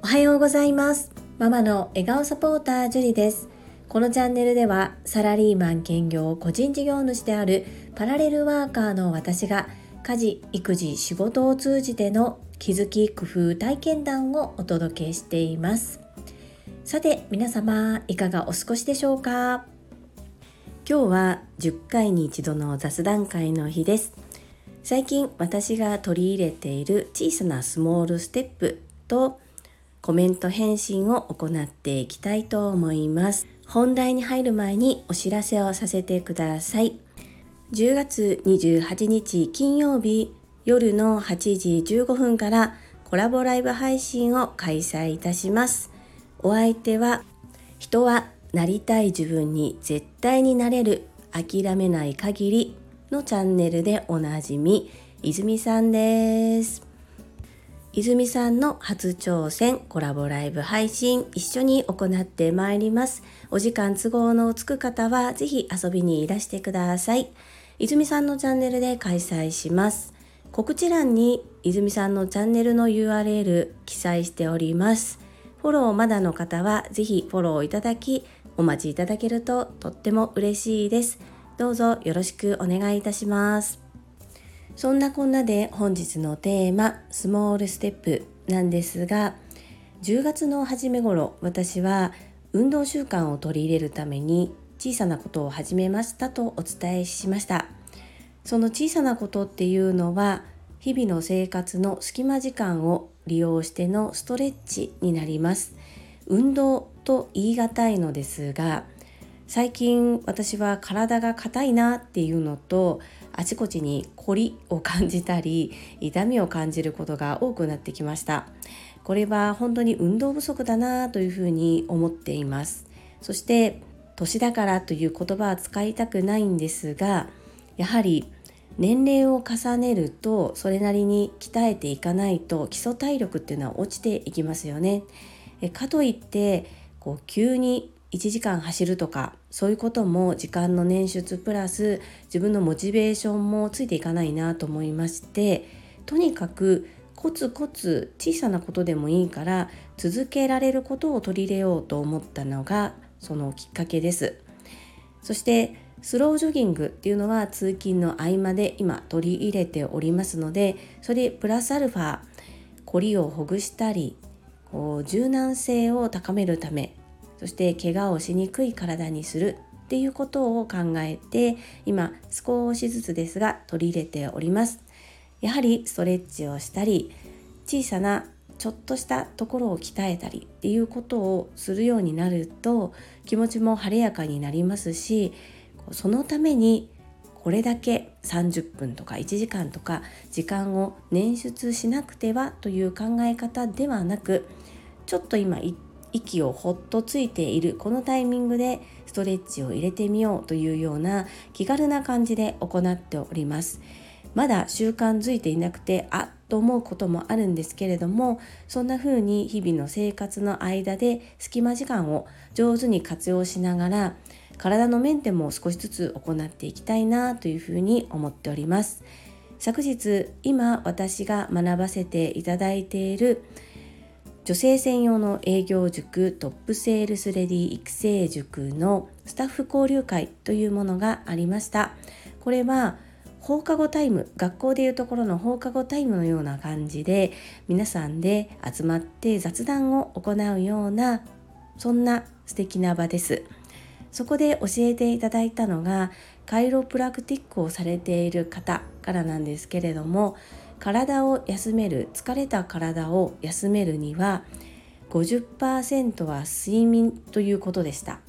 おはようございます。ママの笑顔サポータージュリです。このチャンネルではサラリーマン兼業個人事業主であるパラレルワーカーの私が家事育児仕事を通じての気づき工夫体験談をお届けしています。さて皆様いかがお過ごしでしょうか？今日は10回に一度の雑談会の日です。最近私が取り入れている小さなスモールステップとコメント返信を行っていきたいと思います。本題に入る前にお知らせをさせてください。10月28日金曜日夜の8時15分からコラボライブ配信を開催いたします。お相手は人はなりたい自分に絶対になれる諦めない限りのチャンネルでおなじみ泉さんです。泉さんの初挑戦コラボライブ配信一緒に行ってまいります。お時間都合のつく方はぜひ遊びにいらしてください。泉さんのチャンネルで開催します。告知欄に泉さんのチャンネルの URL 記載しております。フォローまだの方はぜひフォローいただきお待ちいただけるととっても嬉しいです。どうぞよろしくお願いいたします。そんなこんなで本日のテーマスモールステップなんですが10月の初め頃私は運動習慣を取り入れるために小さなことを始めましたとお伝えしましたその小さなことっていうのは日々の生活の隙間時間を利用してのストレッチになります運動と言い難いのですが最近私は体が硬いなっていうのとあちこちに凝りを感じたり痛みを感じることが多くなってきました。これは本当に運動不足だなというふうに思っています。そして年だからという言葉は使いたくないんですがやはり年齢を重ねるとそれなりに鍛えていかないと基礎体力っていうのは落ちていきますよね。かといってこう急に1時間走るとかそういうことも時間の捻出プラス自分のモチベーションもついていかないなと思いましてとにかくコツコツ小さなことでもいいから続けられることを取り入れようと思ったのがそのきっかけです。そしてスロージョギングっていうのは通勤の合間で今取り入れておりますのでそれプラスアルファコリをほぐしたりこう柔軟性を高めるためそして怪我をしにくい体にするっていうことを考えて今少しずつですが取り入れております。やはりストレッチをしたり小さなちょっとしたところを鍛えたりっていうことをするようになると気持ちも晴れやかになりますしそのためにこれだけ30分とか1時間とか時間を捻出しなくてはという考え方ではなくちょっと今息をほっとついている。このタイミングでストレッチを入れてみようというような気軽な感じで行っております。まだ習慣づいていなくてあっと思うこともあるんですけれどもそんな風に日々の生活の間で隙間時間を上手に活用しながら体のメンテも少しずつ行っていきたいなというふうに思っております。昨日今私が学ばせていただいている女性専用の営業塾トップセールスレディ育成塾のスタッフ交流会というものがありました。これは放課後タイム学校でいうところの放課後タイムのような感じで皆さんで集まって雑談を行うようなそんな素敵な場です。そこで教えていただいたのがカイロプラクティックをされている方からなんですけれども体を休める疲れた体を休めるには50%は睡眠ということでした。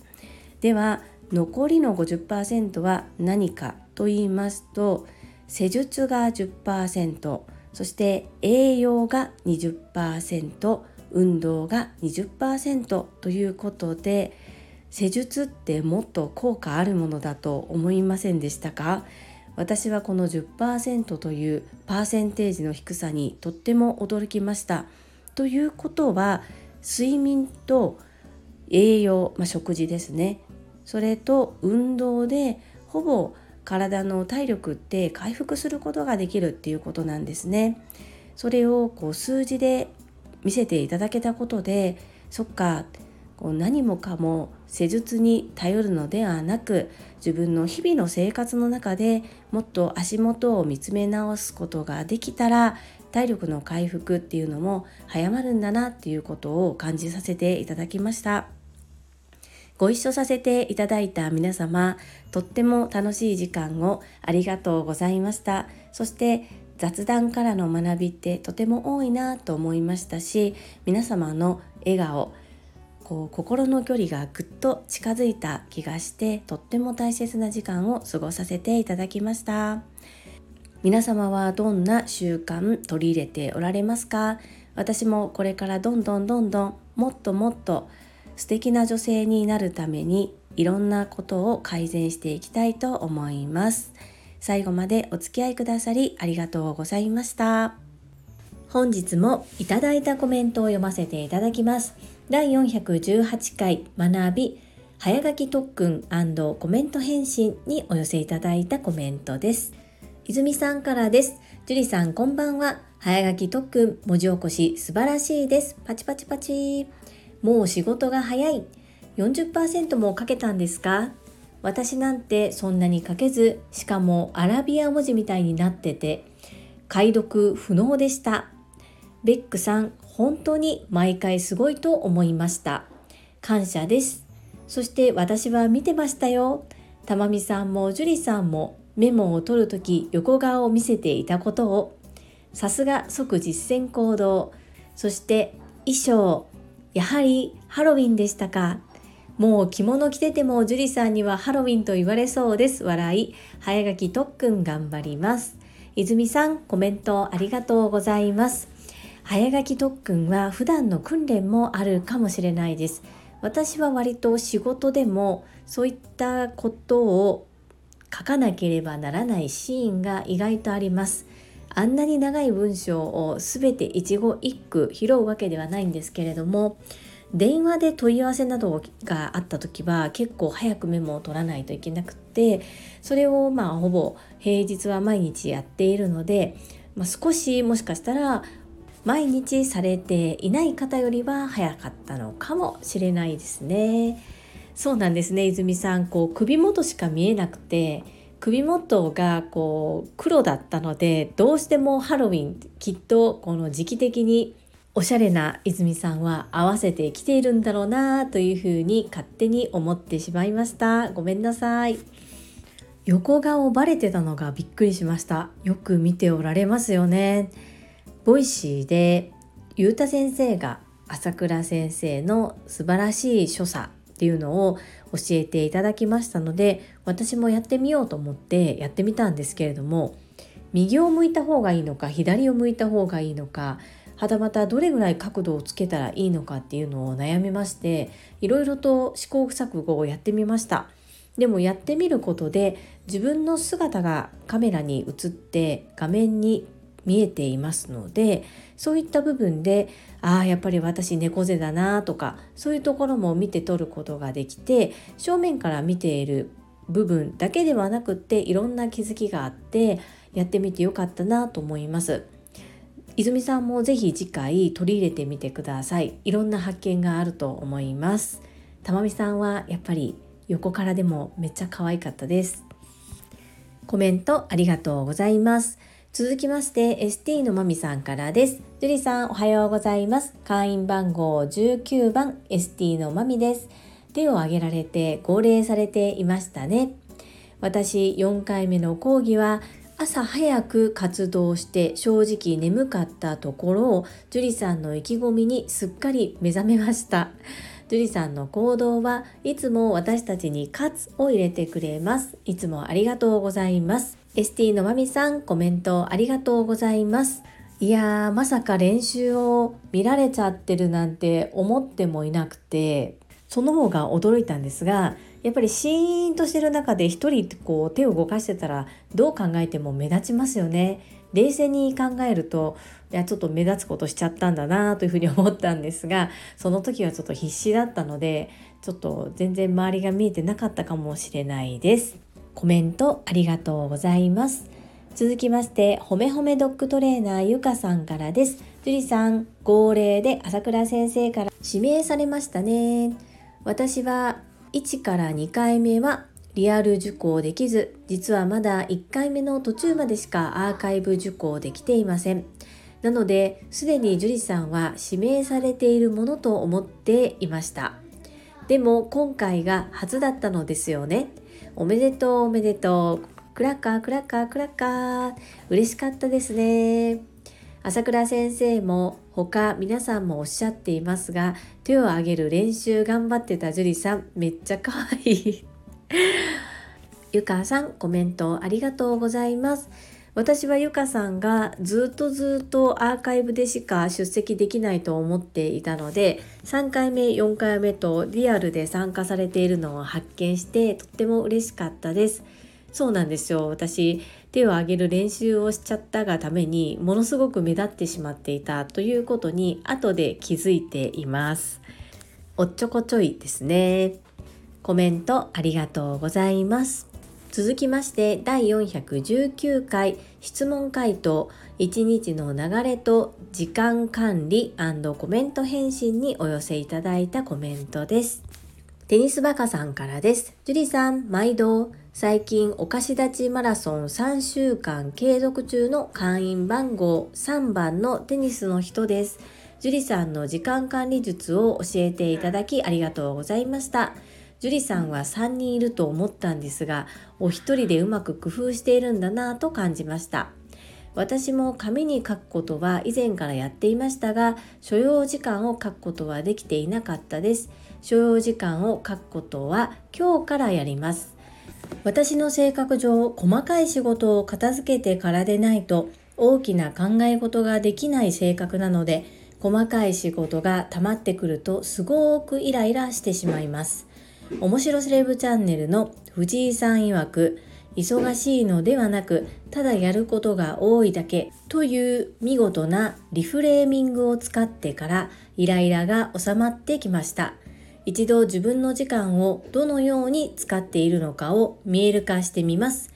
では残りの50%は何かと言いますと施術が10%そして栄養が20%運動が20%ということで施術ってもっと効果あるものだと思いませんでしたか？私はこの10%というパーセンテージの低さにとっても驚きました。ということは睡眠と栄養、まあ、食事ですねそれと運動でほぼ体の体力って回復することができるっていうことなんですね。それをこう数字で見せていただけたことでそっかこう何もかも施術に頼るのではなく自分の日々の生活の中でもっと足元を見つめ直すことができたら体力の回復っていうのも早まるんだなっていうことを感じさせていただきました。ご一緒させていただいた皆様、とっても楽しい時間をありがとうございました。そして雑談からの学びってとても多いなと思いましたし、皆様の笑顔、こう心の距離がぐっと近づいた気がしてとっても大切な時間を過ごさせていただきました皆様はどんな習慣取り入れておられますか？私もこれからどんどんどんどんもっともっと素敵な女性になるためにいろんなことを改善していきたいと思います。最後までお付き合いくださりありがとうございました。本日もいただいたコメントを読ませていただきます。第418回学び早書き特訓コメント返信にお寄せいただいたコメントです。泉さんからです。樹里さんこんばんは。早書き特訓文字起こし素晴らしいです。パチパチパチ。もう仕事が早い。40%もかけたんですか？私なんてそんなに書けず、しかもアラビア文字みたいになってて、解読不能でした。ベックさん、本当に毎回すごいと思いました。感謝です。そして私は見てましたよ。たまみさんも樹里さんもメモを取るとき横顔を見せていたことを、さすが即実践行動、そして衣装、やはりハロウィンでしたか。もう着物着てても樹里さんにはハロウィンと言われそうです。笑い。早書き特訓頑張ります。泉さん、コメントありがとうございます。早書き特訓は普段の訓練もあるかもしれないです。私は割と仕事でもそういったことを書かなければならないシーンが意外とあります。あんなに長い文章を全て一語一句拾うわけではないんですけれども電話で問い合わせなどがあった時は結構早くメモを取らないといけなくてそれをまあほぼ平日は毎日やっているので、まあ、少しもしかしたら毎日されていない方よりは早かったのかもしれないですね。そうなんですね。泉さんこう首元しか見えなくて首元がこう黒だったのでどうしてもハロウィンきっとこの時期的におしゃれな泉さんは合わせてきているんだろうなというふうに勝手に思ってしまいました。ごめんなさい。横顔バレてたのがびっくりしました。よく見ておられますよね。ボイシーでゆうた先生が朝倉先生の素晴らしい所作っていうのを教えていただきましたので私もやってみようと思ってやってみたんですけれども右を向いた方がいいのか左を向いた方がいいのかはたまたどれぐらい角度をつけたらいいのかっていうのを悩みましていろいろと試行錯誤をやってみました。でもやってみることで自分の姿がカメラに映って画面に見えていますのでそういった部分でああやっぱり私猫背だなとかそういうところも見て取ることができて正面から見ている部分だけではなくっていろんな気づきがあってやってみてよかったなと思います。泉さんもぜひ次回取り入れてみてください。いろんな発見があると思います。たまみさんはやっぱり横からでもめっちゃ可愛かったです。コメントありがとうございます。続きまして ST のまみさんからです。樹里さんおはようございます。会員番号19番 ST のまみです。手を挙げられて号令されていましたね。私4回目の講義は朝早く活動して正直眠かったところを樹里さんの意気込みにすっかり目覚めました。樹里さんの行動はいつも私たちにカツを入れてくれます。いつもありがとうございます。ST のまみさんコメントありがとうございますいやーまさか練習を見られちゃってるなんて思ってもいなくてその方が驚いたんですがやっぱりシーンとしてる中で一人こう手を動かしてたらどう考えても目立ちますよね冷静に考えるといやちょっと目立つことしちゃったんだなというふうに思ったんですがその時はちょっと必死だったのでちょっと全然周りが見えてなかったかもしれないです。コメントありがとうございます。続きましてほめほめドッグトレーナーゆかさんからです。樹里さん号令で朝倉先生から指名されましたね。私は1から2回目はリアル受講できず実はまだ1回目の途中までしかアーカイブ受講できていません。なのですでに樹里さんは指名されているものと思っていました。でも今回が初だったのですよね。おめでとうおめでとう。クラッカークラッカークラッカー。嬉しかったですね。朝倉先生も他皆さんもおっしゃっていますが手を挙げる練習頑張ってた樹里さんめっちゃ可愛い。ゆかさんコメントありがとうございます。私はゆかさんがずっとずっとアーカイブでしか出席できないと思っていたので3回目4回目とリアルで参加されているのを発見してとっても嬉しかったです。そうなんですよ。私手を挙げる練習をしちゃったがためにものすごく目立ってしまっていたということに後で気づいています。おっちょこちょいですね。コメントありがとうございます。続きまして第419回質問回答1日の流れと時間管理コメント返信にお寄せいただいたコメントですテニスバカさんからです。樹里さん、毎度。最近、お菓子立ちマラソン3週間継続中の会員番号3番のテニスの人です。樹里さんの時間管理術を教えていただきありがとうございました。樹里さんは3人いると思ったんですが、お一人でうまく工夫しているんだなぁと感じました。私も紙に書くことは以前からやっていましたが、所要時間を書くことはできていなかったです。所要時間を書くことは今日からやります。私の性格上、細かい仕事を片付けてからでないと大きな考え事ができない性格なので、細かい仕事が溜まってくるとすごくイライラしてしまいます。面白セレブチャンネルの藤井さん曰く、忙しいのではなく、ただやることが多いだけという見事なリフレーミングを使ってからイライラが収まってきました。一度自分の時間をどのように使っているのかを見える化してみます。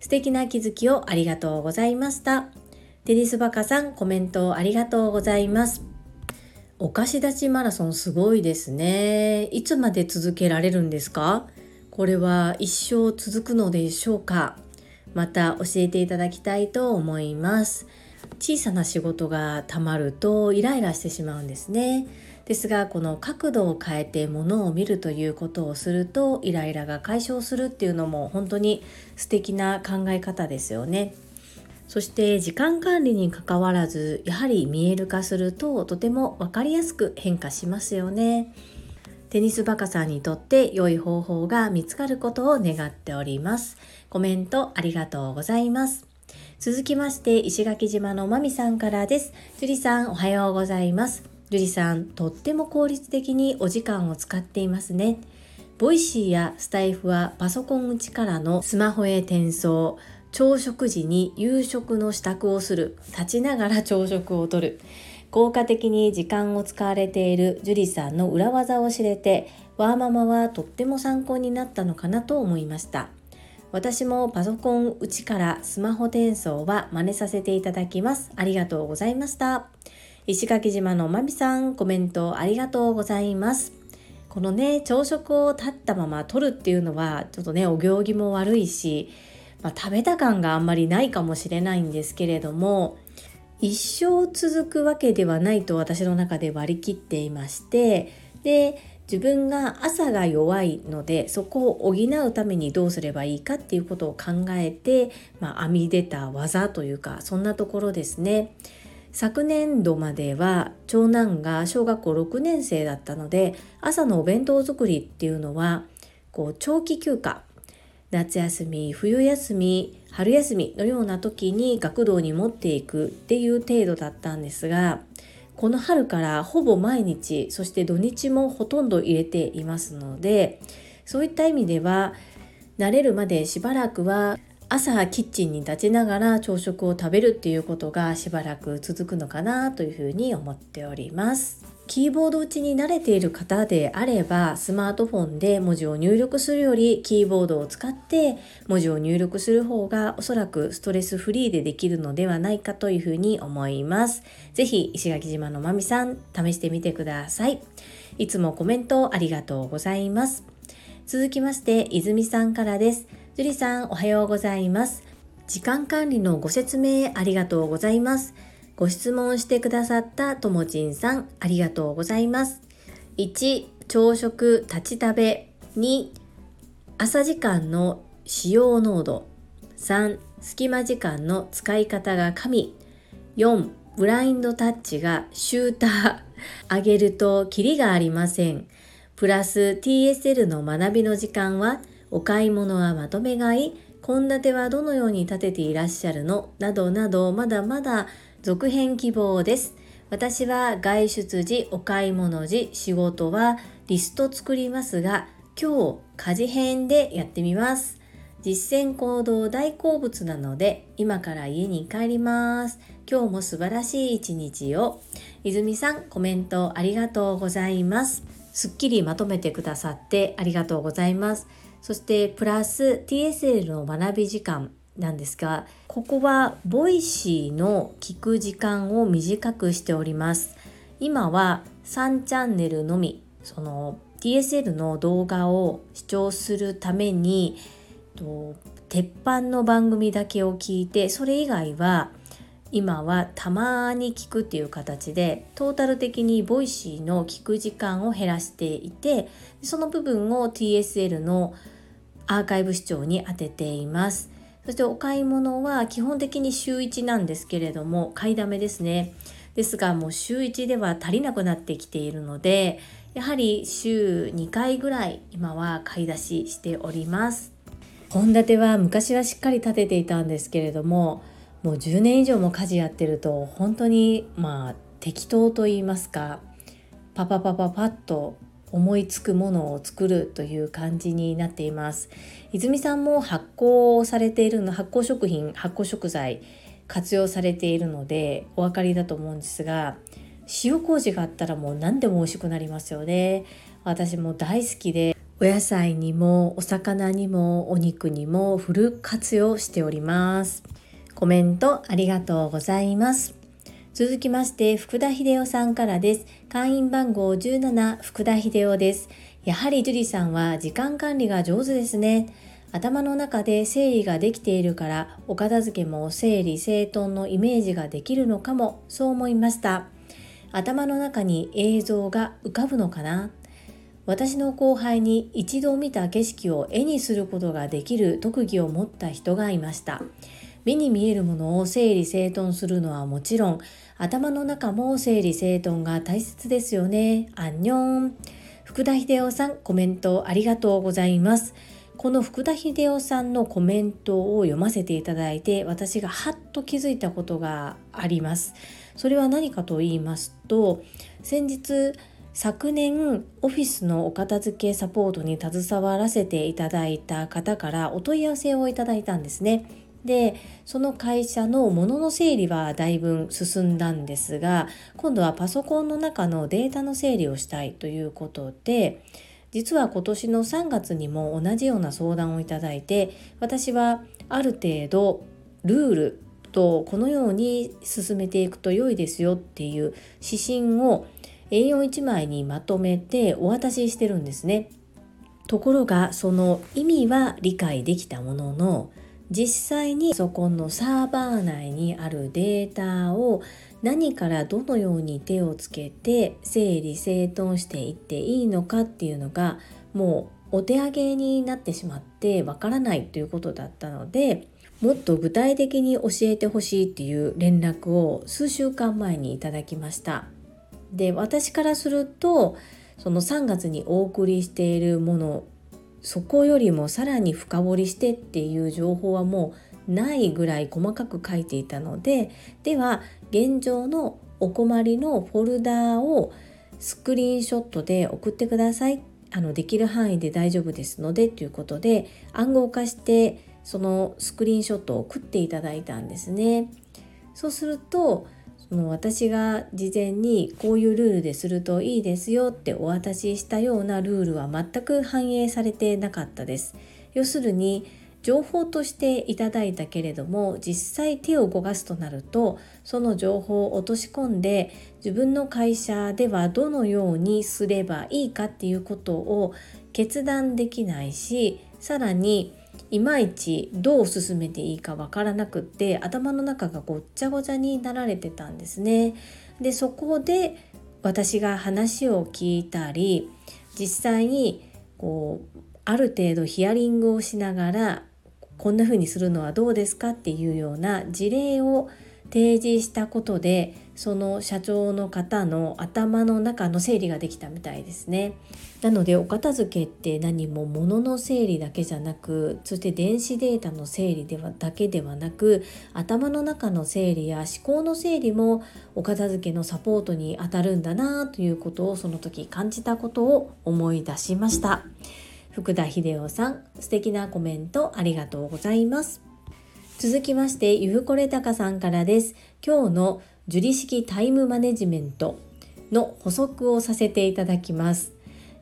素敵な気づきをありがとうございました。テニスバカさんコメントありがとうございます。お菓子立ちマラソンすごいですね。いつまで続けられるんですか？これは一生続くのでしょうか？また教えていただきたいと思います。小さな仕事がたまるとイライラしてしまうんですね。ですがこの角度を変えてものを見るということをするとイライラが解消するっていうのも本当に素敵な考え方ですよね。そして時間管理にかかわらずやはり見える化するととても分かりやすく変化しますよね。テニスバカさんにとって良い方法が見つかることを願っております。コメントありがとうございます。続きまして石垣島のまみさんからです。樹里さんおはようございます。樹里さん、とっても効率的にお時間を使っていますね。ボイシーやスタイフはパソコン内からのスマホへ転送、朝食時に夕食の支度をする、立ちながら朝食をとる。効果的に時間を使われている樹里さんの裏技を知れて、ワーママはとっても参考になったのかなと思いました。私もパソコン内からスマホ転送は真似させていただきます。ありがとうございました。石垣島のまみさん、コメントありがとうございます。このね、朝食を立ったまま取るっていうのは、ちょっとね、お行儀も悪いし、まあ、食べた感があんまりないかもしれないんですけれども、一生続くわけではないと私の中で割り切っていまして、で、自分が朝が弱いのでそこを補うためにどうすればいいかっていうことを考えて、まあ、編み出た技というかそんなところですね。昨年度までは長男が小学校6年生だったので朝のお弁当作りっていうのはこう長期休暇夏休み冬休み春休みのような時に学童に持っていくっていう程度だったんですがこの春からほぼ毎日そして土日もほとんど入れていますのでそういった意味では慣れるまでしばらくは朝キッチンに立ちながら朝食を食べるっていうことがしばらく続くのかなというふうに思っております。キーボード打ちに慣れている方であればスマートフォンで文字を入力するよりキーボードを使って文字を入力する方がおそらくストレスフリーでできるのではないかというふうに思います。ぜひ石垣島のまみさん試してみてください。いつもコメントありがとうございます。続きまして泉さんからです。樹里さんおはようございます。時間管理のご説明ありがとうございます。ご質問してくださったともちんさん、ありがとうございます。1、朝食立ち食べ。2、朝時間の使用濃度。3、隙間時間の使い方が神。4、ブラインドタッチがシューター。上げるとキリがありません。プラス TSL の学びの時間は、お買い物はまとめ買い、献立はどのように立てていらっしゃるの？などなど、まだまだ続編希望です。私は外出時、お買い物時、仕事はリスト作りますが、今日家事編でやってみます。実践行動大好物なので、今から家に帰ります。今日も素晴らしい一日を。泉さん、コメントありがとうございます。すっきりまとめてくださってありがとうございます。そしてプラス TSL の学び時間なんですがここはボイシーの聞く時間を短くしております。今は3チャンネルのみその TSL の動画を視聴するためにと鉄板の番組だけを聞いてそれ以外は今はたまに聞くっていう形でトータル的にボイシーの聞く時間を減らしていてその部分を TSL のアーカイブ視聴に当てています。そしてお買い物は基本的に週1なんですけれども買いだめですね。ですがもう週1では足りなくなってきているのでやはり週2回ぐらい今は買い出ししております。献立は昔はしっかり立てていたんですけれどももう10年以上も家事やってると本当にまあ適当と言いますかパパパパパッと思いつくものを作るという感じになっています。泉さんも発酵されているの発酵食品発酵食材活用されているのでお分かりだと思うんですが塩麹があったらもう何でも美味しくなりますよね。私も大好きでお野菜にもお魚にもお肉にもフル活用しております。コメントありがとうございます。続きまして福田秀夫さんからです。会員番号17福田秀夫です。やはり樹里さんは時間管理が上手ですね。頭の中で整理ができているからお片付けも整理整頓のイメージができるのかもそう思いました。頭の中に映像が浮かぶのかな。私の後輩に一度見た景色を絵にすることができる特技を持った人がいました。目に見えるものを整理整頓するのはもちろん頭の中も整理整頓が大切ですよね。アンニョン。福田秀夫さんコメントありがとうございます。この福田秀夫さんのコメントを読ませていただいて私がハッと気づいたことがあります。それは何かと言いますと先日昨年オフィスのお片付けサポートに携わらせていただいた方からお問い合わせをいただいたんですね。でその会社の物の整理はだいぶ進んだんですが今度はパソコンの中のデータの整理をしたいということで実は今年の3月にも同じような相談をいただいて私はある程度ルールとこのように進めていくと良いですよっていう指針を A41 枚にまとめてお渡ししてるんですね。ところがその意味は理解できたものの実際にパソコンのサーバー内にあるデータを何からどのように手をつけて整理整頓していっていいのかっていうのがもうお手上げになってしまってわからないということだったのでもっと具体的に教えてほしいっていう連絡を数週間前にいただきました。で私からするとその3月にお送りしているものそこよりもさらに深掘りしてっていう情報はもうないぐらい細かく書いていたのででは現状のお困りのフォルダーをスクリーンショットで送ってください。あのできる範囲で大丈夫ですのでということで暗号化してそのスクリーンショットを送っていただいたんですね。そうするともう私が事前にこういうルールでするといいですよってお渡ししたようなルールは全く反映されてなかったです。要するに情報としていただいたけれども実際手を動かすとなるとその情報を落とし込んで自分の会社ではどのようにすればいいかっていうことを決断できないしさらにいまいちどう進めていいかわからなくって頭の中がごっちゃごちゃになられてたんですね。でそこで私が話を聞いたり実際にこうある程度ヒアリングをしながらこんな風にするのはどうですかっていうような事例を提示したことでその社長の方の頭の中の整理ができたみたいですね。なのでお片付けって何も物の整理だけじゃなくそして電子データの整理ではだけではなく頭の中の整理や思考の整理もお片付けのサポートにあたるんだなということをその時感じたことを思い出しました。福田秀夫さん素敵なコメントありがとうございます。続きまして、ゆふこれたかさんからです。今日の受理式タイムマネジメントの補足をさせていただきます。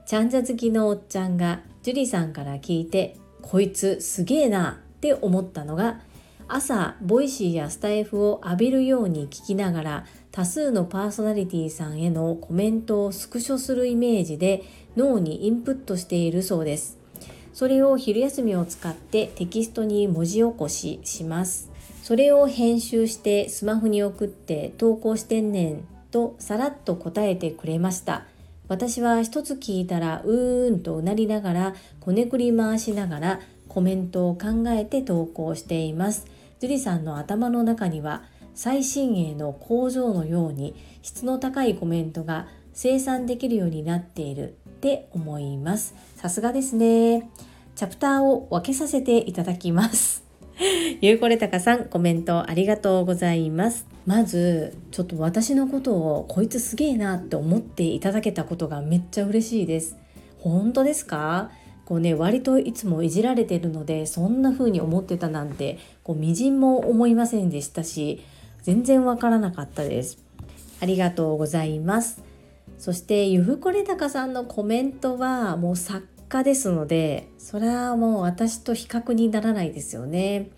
ちゃんじゃ好きのおっちゃんが樹里さんから聞いて、こいつすげえなって思ったのが、朝、ボイシーやスタイフを浴びるように聞きながら、多数のパーソナリティさんへのコメントをスクショするイメージで脳にインプットしているそうです。それを昼休みを使ってテキストに文字起こしします。それを編集してスマホに送って投稿してんねんとさらっと答えてくれました。私は一つ聞いたらうーんとうなりながらこねくり回しながらコメントを考えて投稿しています。樹里さんの頭の中には最新鋭の工場のように質の高いコメントが生産できるようになっているって思います。さすがですね。チャプターを分けさせていただきます。ゆうこれたかさん、コメントありがとうございます。まず、ちょっと私のことをこいつすげえなって思っていただけたことがめっちゃ嬉しいです。本当ですか？こうね、割といつもいじられてるので、そんな風に思ってたなんて、こう、みじんも思いませんでしたし、全然わからなかったです。ありがとうございます。そしてゆふこれたかさんのコメントはもう作家ですのでそれはもう私と比較にならないですよね。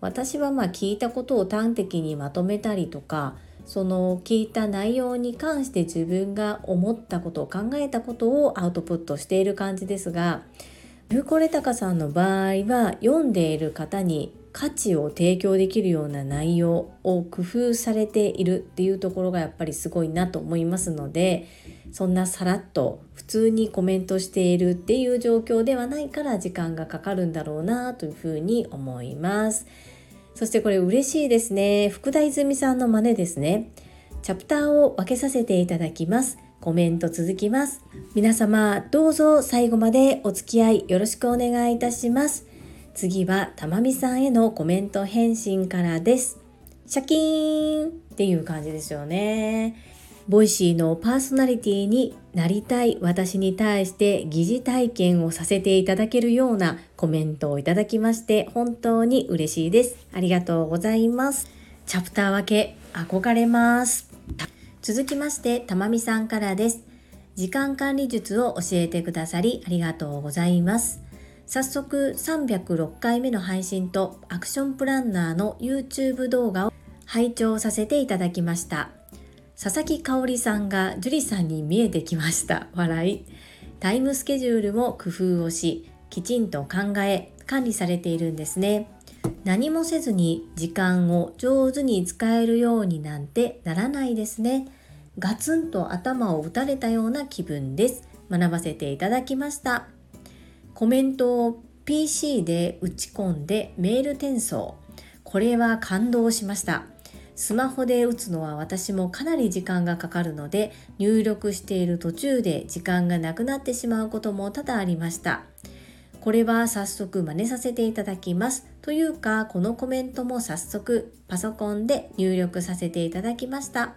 私はまあ聞いたことを端的にまとめたりとかその聞いた内容に関して自分が思ったことを考えたことをアウトプットしている感じですがゆうこれたかさんの場合は読んでいる方に価値を提供できるような内容を工夫されているっていうところがやっぱりすごいなと思いますのでそんなさらっと普通にコメントしているっていう状況ではないから時間がかかるんだろうなというふうに思います。そしてこれ嬉しいですね。福田泉さんの真似ですね。チャプターを分けさせていただきます。コメント続きます。皆様どうぞ最後までお付き合いよろしくお願いいたします。次はたまみさんへのコメント返信からです。シャキーンっていう感じですよね。ボイシーのパーソナリティになりたい私に対して疑似体験をさせていただけるようなコメントをいただきまして本当に嬉しいです。ありがとうございます。チャプター分け憧れます。続きましてたまみさんからです。時間管理術を教えてくださりありがとうございます。早速306回目の配信とアクションプランナーの YouTube 動画を拝聴させていただきました。佐々木香織さんが樹里さんに見えてきました。笑い。タイムスケジュールも工夫をしきちんと考え管理されているんですね。何もせずに時間を上手に使えるようになんてならないですね。ガツンと頭を打たれたような気分です。学ばせていただきました。コメントを PC で打ち込んでメール転送。これは感動しました。スマホで打つのは私もかなり時間がかかるので入力している途中で時間がなくなってしまうことも多々ありました。これは早速真似させていただきます。というかこのコメントも早速パソコンで入力させていただきました。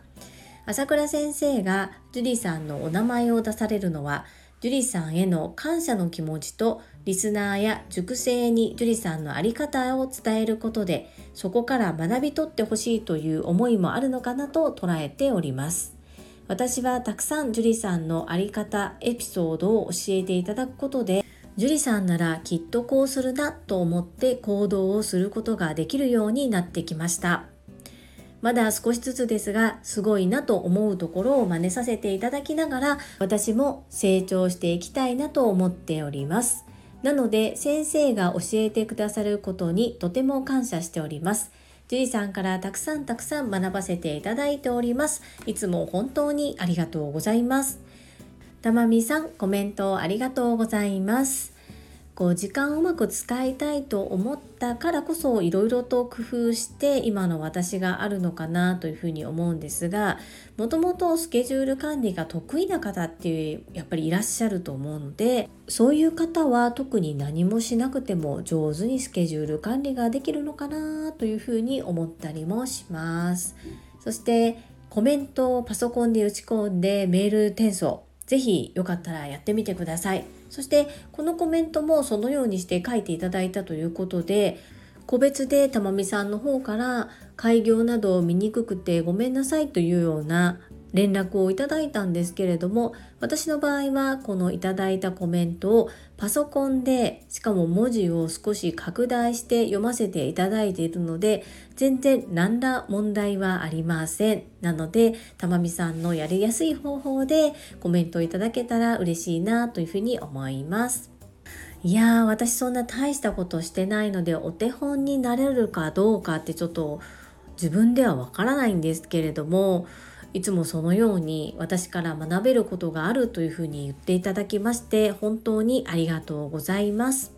朝倉先生が樹里さんのお名前を出されるのは樹里さんへの感謝の気持ちとリスナーや熟成に樹里さんの在り方を伝えることでそこから学び取ってほしいという思いもあるのかなと捉えております。私はたくさん樹里さんの在り方エピソードを教えていただくことで樹里さんならきっとこうするなと思って行動をすることができるようになってきました。まだ少しずつですがすごいなと思うところを真似させていただきながら私も成長していきたいなと思っております。なので先生が教えてくださることにとても感謝しております。樹里さんからたくさんたくさん学ばせていただいております。いつも本当にありがとうございます。たまみさんコメントありがとうございます。こう時間をうまく使いたいと思ったからこそいろいろと工夫して今の私があるのかなというふうに思うんですがもともとスケジュール管理が得意な方っていうやっぱりいらっしゃると思うのでそういう方は特に何もしなくても上手にスケジュール管理ができるのかなというふうに思ったりもします。そしてコメントをパソコンで打ち込んでメール転送ぜひよかったらやってみてください。そしてこのコメントもそのようにして書いていただいたということで個別でたまみさんの方から開業などを見にくくてごめんなさいというような連絡をいただいたんですけれども私の場合はこのいただいたコメントをパソコンでしかも文字を少し拡大して読ませていただいているので全然何ら問題はありません。なのでたまみさんのやりやすい方法でコメントいただけたら嬉しいなというふうに思います。いやー私そんな大したことしてないのでお手本になれるかどうかってちょっと自分ではわからないんですけれどもいつもそのように私から学べることがあるというふうに言っていただきまして本当にありがとうございます。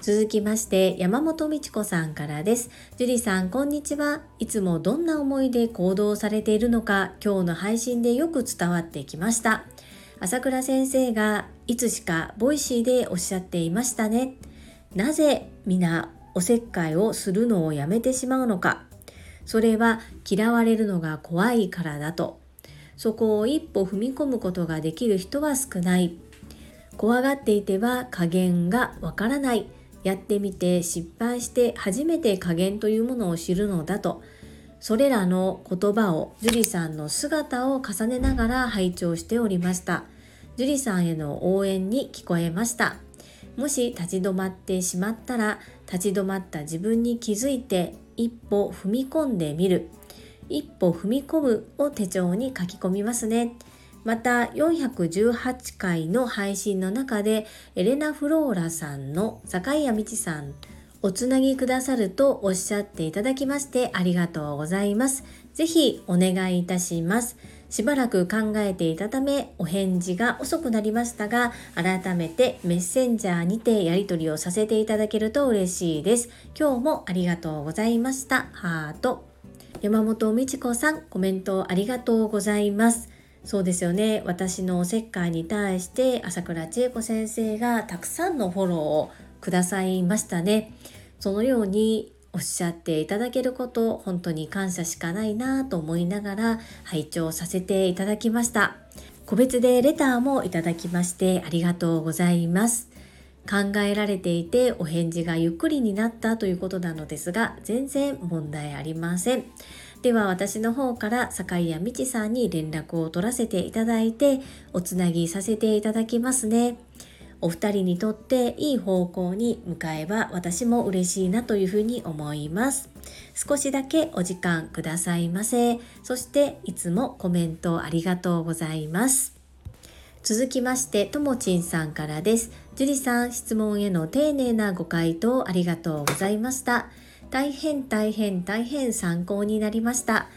続きまして山本美智子さんからです。樹里さんこんにちは。いつもどんな思いで行動されているのか今日の配信でよく伝わってきました。朝倉先生がいつしかボイシーでおっしゃっていましたね。なぜ皆おせっかいをするのをやめてしまうのか。それは嫌われるのが怖いからだと。そこを一歩踏み込むことができる人は少ない。怖がっていては加減がわからない。やってみて失敗して初めて加減というものを知るのだと。それらの言葉を樹里さんの姿を重ねながら拝聴しておりました。樹里さんへの応援に聞こえました。もし立ち止まってしまったら立ち止まった自分に気づいて一歩踏み込んでみる一歩踏み込むを手帳に書き込みますねまた418回の配信の中でエレナ・フローラさんの坂井谷道さんおつなぎくださるとおっしゃっていただきましてありがとうございます。ぜひお願いいたします。しばらく考えていたためお返事が遅くなりましたが改めてメッセンジャーにてやり取りをさせていただけると嬉しいです。今日もありがとうございました。ハート。山本美智子さんコメントありがとうございます。そうですよね私のおせっかいに対して朝倉千恵子先生がたくさんのフォローをくださいましたね。そのようにおっしゃっていただけること本当に感謝しかないなと思いながら拝聴させていただきました。個別でレターもいただきましてありがとうございます。考えられていてお返事がゆっくりになったということなのですが全然問題ありません。では私の方から坂井谷美智さんに連絡を取らせていただいておつなぎさせていただきますね。お二人にとっていい方向に向かえば私も嬉しいなというふうに思います。少しだけお時間くださいませ。そしていつもコメントありがとうございます。続きまして、ともちんさんからです。樹里さん、質問への丁寧なご回答ありがとうございました。大変大変大変参考になりました。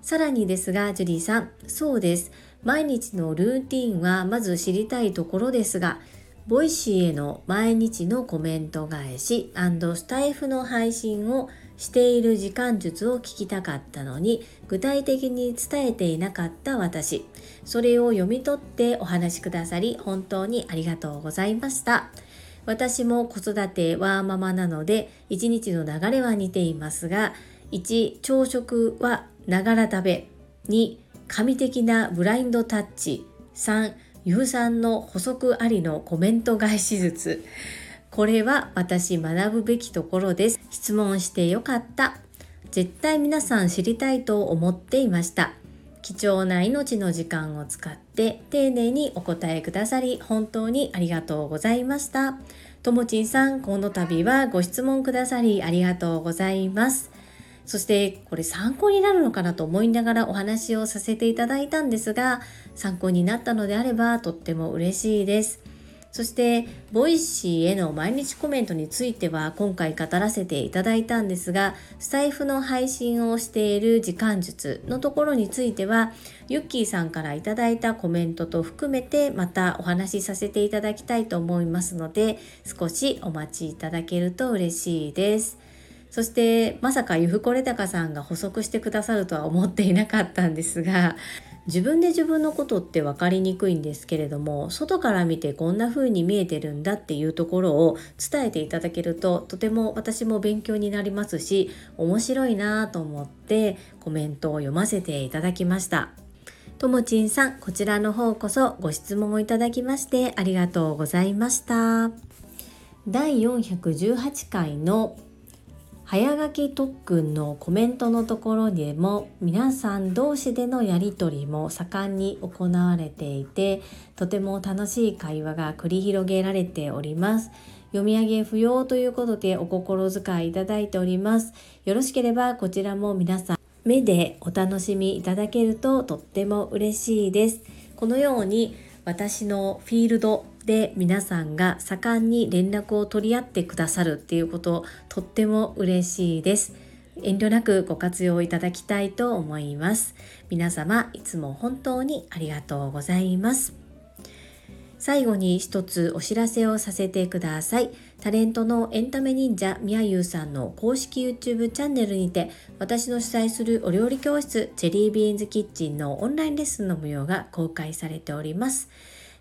さらにですが、ジュリーさん、そうです。毎日のルーティンはまず知りたいところですが、 Voicy への毎日のコメント返しスタイフの配信をしている時間術を聞きたかったのに具体的に伝えていなかった私。それを読み取ってお話しくださり本当にありがとうございました。私も子育てワーママなので一日の流れは似ていますが1朝食はながら食べ2神的なブラインドタッチ3ゆうさんの補足ありのコメント返し術。これは私学ぶべきところです。質問してよかった。絶対皆さん知りたいと思っていました。貴重な命の時間を使って丁寧にお答えくださり本当にありがとうございました。ともちんさんこの度はご質問くださりありがとうございます。そしてこれ参考になるのかなと思いながらお話をさせていただいたんですが参考になったのであればとっても嬉しいです。そして、 Voicy への毎日コメントについては今回語らせていただいたんですが、スタイフの配信をしている時間術のところについては、ユッキーさんからいただいたコメントと含めてまたお話しさせていただきたいと思いますので、少しお待ちいただけると嬉しいです。そしてまさかゆふこれたかさんが補足してくださるとは思っていなかったんですが自分で自分のことって分かりにくいんですけれども外から見てこんな風に見えてるんだっていうところを伝えていただけるととても私も勉強になりますし面白いなと思ってコメントを読ませていただきました。ともちんさん、こちらの方こそご質問をいただきましてありがとうございました。第418回の早書き特訓のコメントのところでも皆さん同士でのやり取りも盛んに行われていてとても楽しい会話が繰り広げられております。読み上げ不要ということでお心遣いいただいております。よろしければこちらも皆さん目でお楽しみいただけるととっても嬉しいです。このように私のフィールドで皆さんが盛んに連絡を取り合ってくださるっていうこととっても嬉しいです。遠慮なくご活用いただきたいと思います。皆様いつも本当にありがとうございます。最後に一つお知らせをさせてください。タレントのエンタメ忍者みやゆうさんの公式 YouTube チャンネルにて私の主催するお料理教室チェリービーンズキッチンのオンラインレッスンの模様が公開されております。